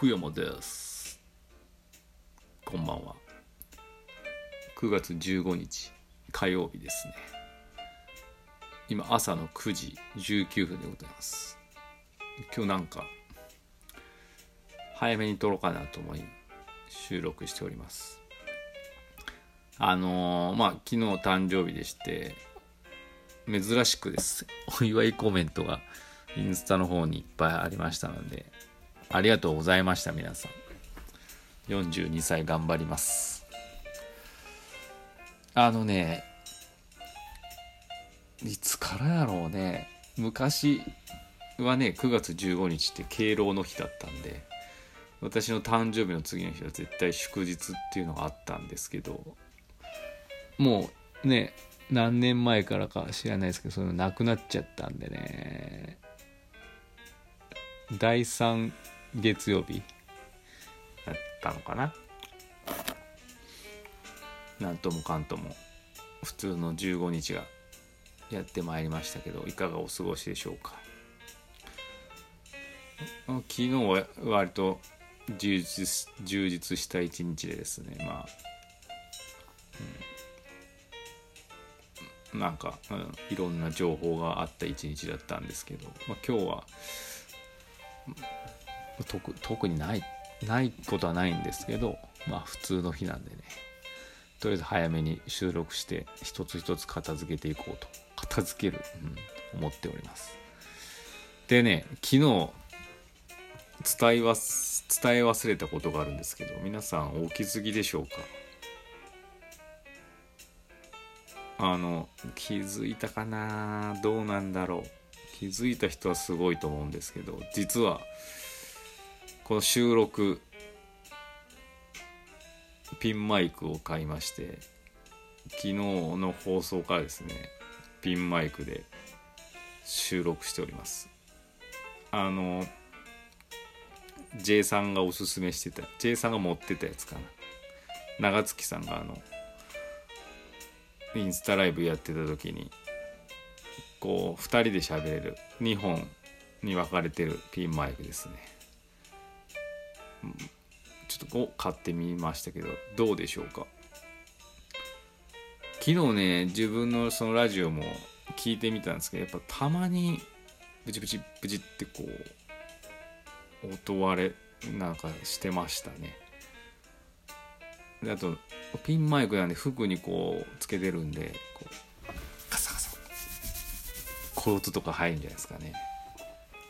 福山です。こんばんは。9月15日火曜日ですね。今朝の9時19分でございます。今日なんか早めに撮ろうかなと思い収録しております。あのー、まあ昨日誕生日でして珍しくです。お祝いコメントがインスタの方にいっぱいありましたのでありがとうございました皆さん。42歳頑張ります。あのねいつからやろうね。昔はね9月15日って敬老の日だったんで私の誕生日の次の日は絶対祝日っていうのがあったんですけどもうね何年前からか知らないですけどそういうのなくなっちゃったんでね第3月曜日。だったのかな？なんともかんとも。普通の15日がやってまいりましたけどいかがお過ごしでしょうか？昨日は割と充実充実した一日でですね。まあ、うん、なんか、うん、いろんな情報があった一日だったんですけど、まあ、今日は特特にないないことはないんですけどまあ普通の日なんでね。とりあえず早めに収録して一つ一つ片付けていこうと片付ける、うん、思っております。でね昨日伝え忘伝え忘れたことがあるんですけど皆さんお気づきでしょうか？あの気づいたかな？どうなんだろう？気づいた人はすごいと思うんですけど実はこの収録ピンマイクを買いまして昨日の放送からですねピンマイクで収録しております。あの J さんがおすすめしてた J さんが持ってたやつかな。長月さんがあのインスタライブやってた時にこう2人で喋れる2本に分かれてるピンマイクですね。ちょっと買ってみましたけどどうでしょうか？昨日ね自分のそのラジオも聞いてみたんですけどやっぱたまにブチブチブチってこう音割れなんかしてましたね。であとピンマイクなんで服にこうつけてるんでこうカサカサ。コートとか入るんじゃないですかね。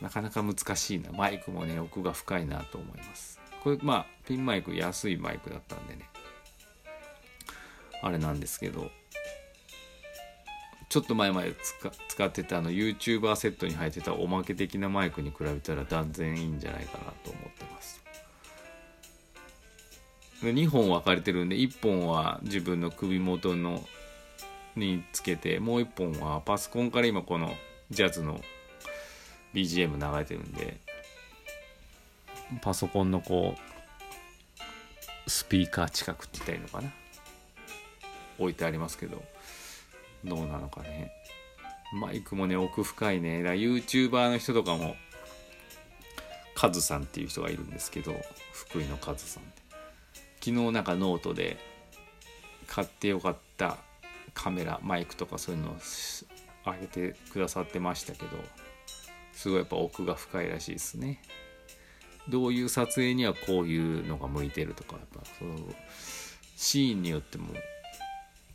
なかなか難しいな。マイクもね奥が深いなと思います。これまあピンマイク安いマイクだったんでね。あれなんですけどちょっと前まで使ってたあの YouTuber セットに入ってたおまけ的なマイクに比べたら断然いいんじゃないかなと思ってます。で2本分かれてるんで1本は自分の首元のにつけてもう1本はパソコンから今このジャズの BGM 流れてるんでパソコンのこうスピーカー近くって言ったらいいのかな？置いてありますけど。どうなのかね。マイクもね奥深いね。だ YouTuber の人とかもカズさんっていう人がいるんですけど福井のカズさん昨日なんかノートで買ってよかったカメラマイクとかそういうのをあげてくださってましたけどすごいやっぱ奥が深いらしいですね。どういう撮影にはこういうのが向いてるとかやっぱそのシーンによっても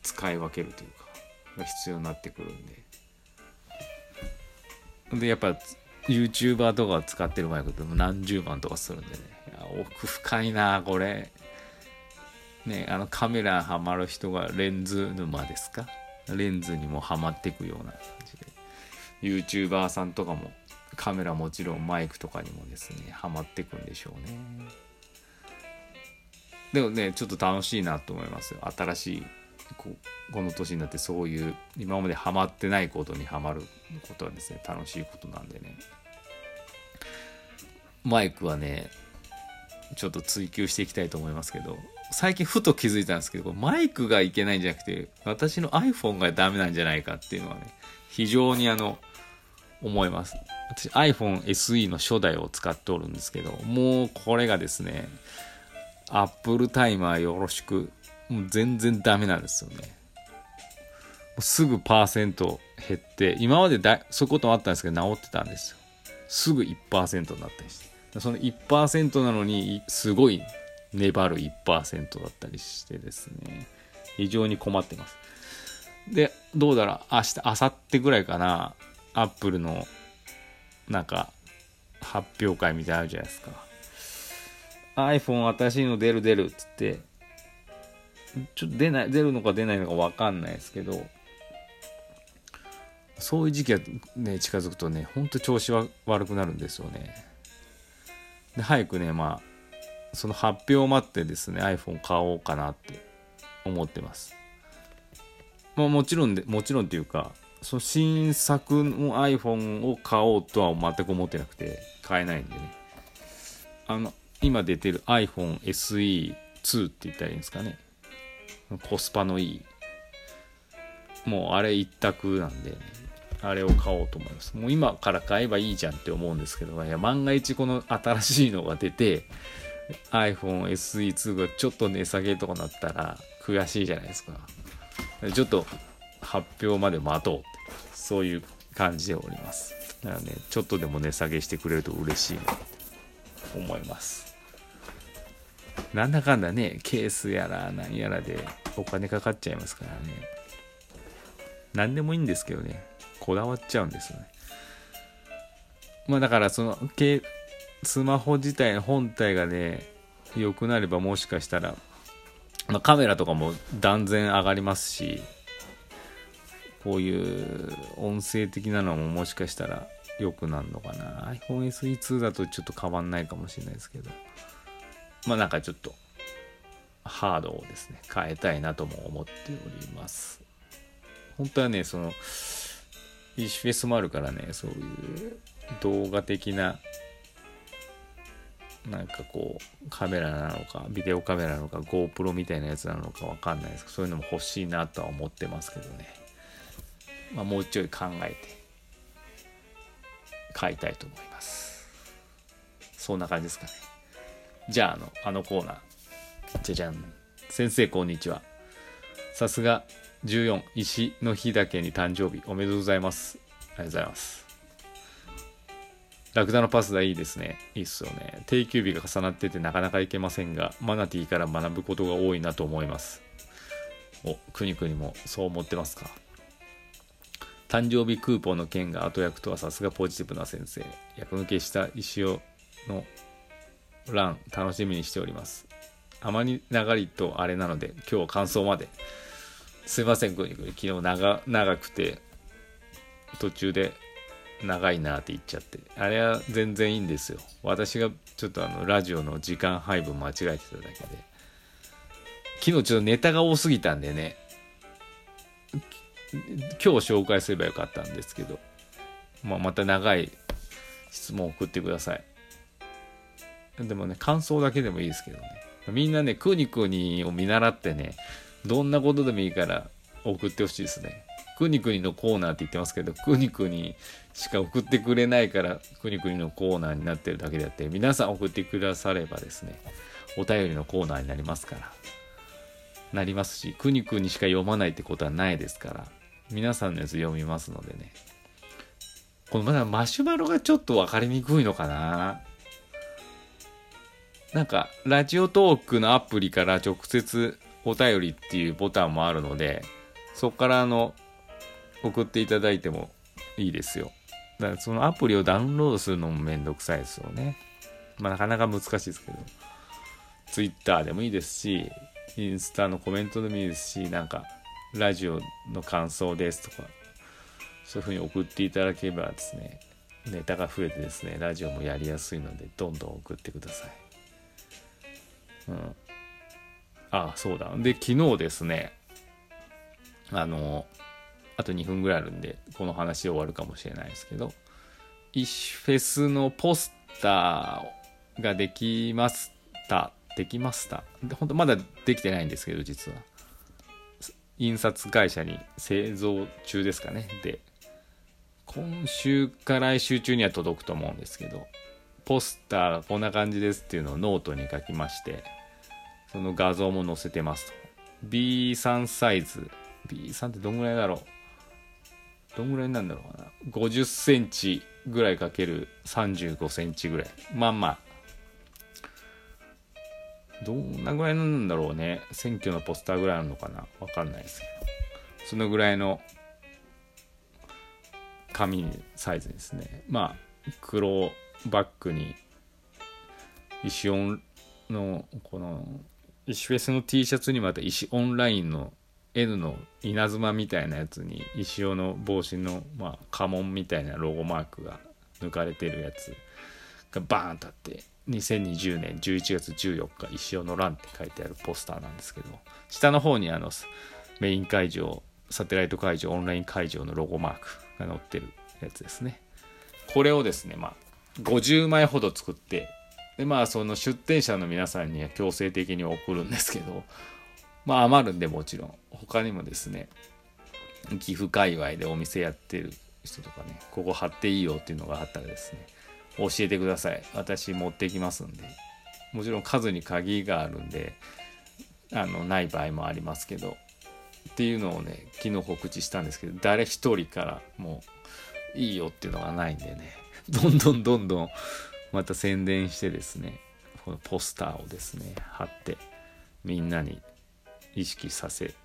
使い分けるというかが必要になってくるんで。でやっぱ YouTuber とか使ってるマイクっても何十万とかするんでね。奥深いなこれ。ねあのカメラハマる人がレンズ沼ですか？レンズにもハマっていくような感じで。YouTuber さんとかもカメラもちろんマイクとかにもですねハマっていくんでしょうね。でもねちょっと楽しいなと思いますよ。新しいここの年になってそういう今までハマってないことにはまることはですね楽しいことなんでね。マイクはねちょっと追求していきたいと思いますけど最近ふと気づいたんですけどマイクがいけないんじゃなくて私の iPhone がダメなんじゃないかっていうのはね非常にあの思います。私 iPhone SE の初代を使っておるんですけど、もうこれがですね、Apple タイマーよろしく、もう全然ダメなんですよね。すぐパーセント減って、今までだそういうこともあったんですけど、治ってたんですよ。すぐ1%になったりして。その1%なのに、すごい粘る1%だったりしてですね、非常に困ってます。で、どうだろう、明日、明後日ぐらいかな、アップルの、なんか、発表会みたいなのあるじゃないですか。iPhone 私の出る出るっつって、ちょっと出ない、出るのか出ないのかわかんないですけど、そういう時期がね、近づくとね、ほんと調子は悪くなるんですよね。で、早くね、まあ、その発表を待ってですね、iPhone 買おうかなって思ってます。まあもちろんで、もちろんっていうか、その新作の iPhone を買おうとは全く思ってなくて、買えないんでね。あの、今出てる iPhone SE2 って言ったらいいんですかね。コスパのいい。もうあれ一択なんで、ね、あれを買おうと思います。もう今から買えばいいじゃんって思うんですけど、いや万が一この新しいのが出て、iPhone SE2 がちょっと値下げとかなったら悔しいじゃないですか。ちょっと発表まで待とうそういう感じでおります。だからねちょっとでも値下げしてくれると嬉しいなと思います。なんだかんだねケースやらなんやらでお金かかっちゃいますからね。何でもいいんですけどねこだわっちゃうんですよね。まあだからそのスマホ自体の本体がね良くなればもしかしたらまあ、カメラとかも断然上がりますしこういう音声的なのももしかしたら良くなるのかな。iPhone SE2 だとちょっと変わんないかもしれないですけど。まあなんかちょっとハードをですね変えたいなとも思っております。本当はねその EC フェスもあるからねそういう動画的ななんかこうカメラなのかビデオカメラなのか GoPro みたいなやつなのかわかんないですけどそういうのも欲しいなとは思ってますけどね、まあ、もうちょい考えて買いたいと思いますそんな感じですかねじゃああのあのコーナーじゃじゃん先生こんにちはさすが14石の日だけに誕生日おめでとうございますありがとうございますラクダのパスダいいですね。いいっすよね。定休日が重なっててなかなか行けませんが、マナティーから学ぶことが多いなと思います。お、くにくにもそう思ってますか？誕生日クーポンの件が後役とはさすがポジティブな先生。役抜けした石尾の欄楽しみにしております。あまり長いとあれなので、今日は感想まで。すいません、昨日長長くて、途中で長いなって言っちゃってあれは全然いいんですよ私がちょっとあのラジオの時間配分間違えてただけで昨日ちょっとネタが多すぎたんでね今日紹介すればよかったんですけど、まあ、また長い質問を送ってください。でもね感想だけでもいいですけどね。みんなねクニクニを見習ってねどんなことでもいいから送ってほしいですね。くにくにのコーナーって言ってますけど、くにくにしか送ってくれないから、くにくにのコーナーになってるだけであって、皆さん送ってくださればですね、お便りのコーナーになりますから。なりますし、くにくにしか読まないってことはないですから、皆さんのやつ読みますのでね。このまだマシュマロがちょっと分かりにくいのかななんか、ラジオトークのアプリから直接お便りっていうボタンもあるので、そこからあの、送っていただいてもいいですよ。だからそのアプリをダウンロードするのもめんどくさいですよね。まあなかなか難しいですけど。Twitter でもいいですし、インスタのコメントでもいいですし、なんか、ラジオの感想ですとか、そういうふうに送っていただければですね、ネタが増えてですね、ラジオもやりやすいので、どんどん送ってください。うん。ああ、そうだ。で、昨日ですね、あの、あと2分ぐらいあるんで、この話終わるかもしれないですけど、イシフェスのポスターができました。できました。本当まだできてないんですけど、実は。印刷会社に製造中ですかね。で、今週か来週中には届くと思うんですけどポスターがこんな感じですっていうのをノートに書きましてその画像も載せてますと。B3 サイズ。B3 ってどんぐらいだろう。どんぐらいなんだろうかな。50センチぐらいかける35センチぐらい。まあまあどんなぐらいなんだろうね。選挙のポスターぐらいあるのかな。わかんないですけど。そのぐらいの紙サイズですね。まあ黒バッグに石オンのこの石フェスの T シャツにまた石オンラインの N の稲妻みたいなやつに石尾の帽子の、まあ、家紋みたいなロゴマークが抜かれてるやつがバーンとあって。2020年11月14日石尾の欄って書いてあるポスターなんですけど下の方にあのメイン会場サテライト会場オンライン会場のロゴマークが載ってるやつですね。これをですねまあ50枚ほど作ってでまあその出店者の皆さんには強制的に送るんですけどまあ余るんでもちろん他にもですね岐阜界隈でお店やってる人とかねここ貼っていいよっていうのがあったらですね教えてください。私持ってきますんで。もちろん数に鍵があるんであのない場合もありますけど。っていうのをね昨日告知したんですけど誰一人からもういいよっていうのがないんでね。どんどんどんどんまた宣伝してですねこのポスターをですね貼ってみんなに意識させ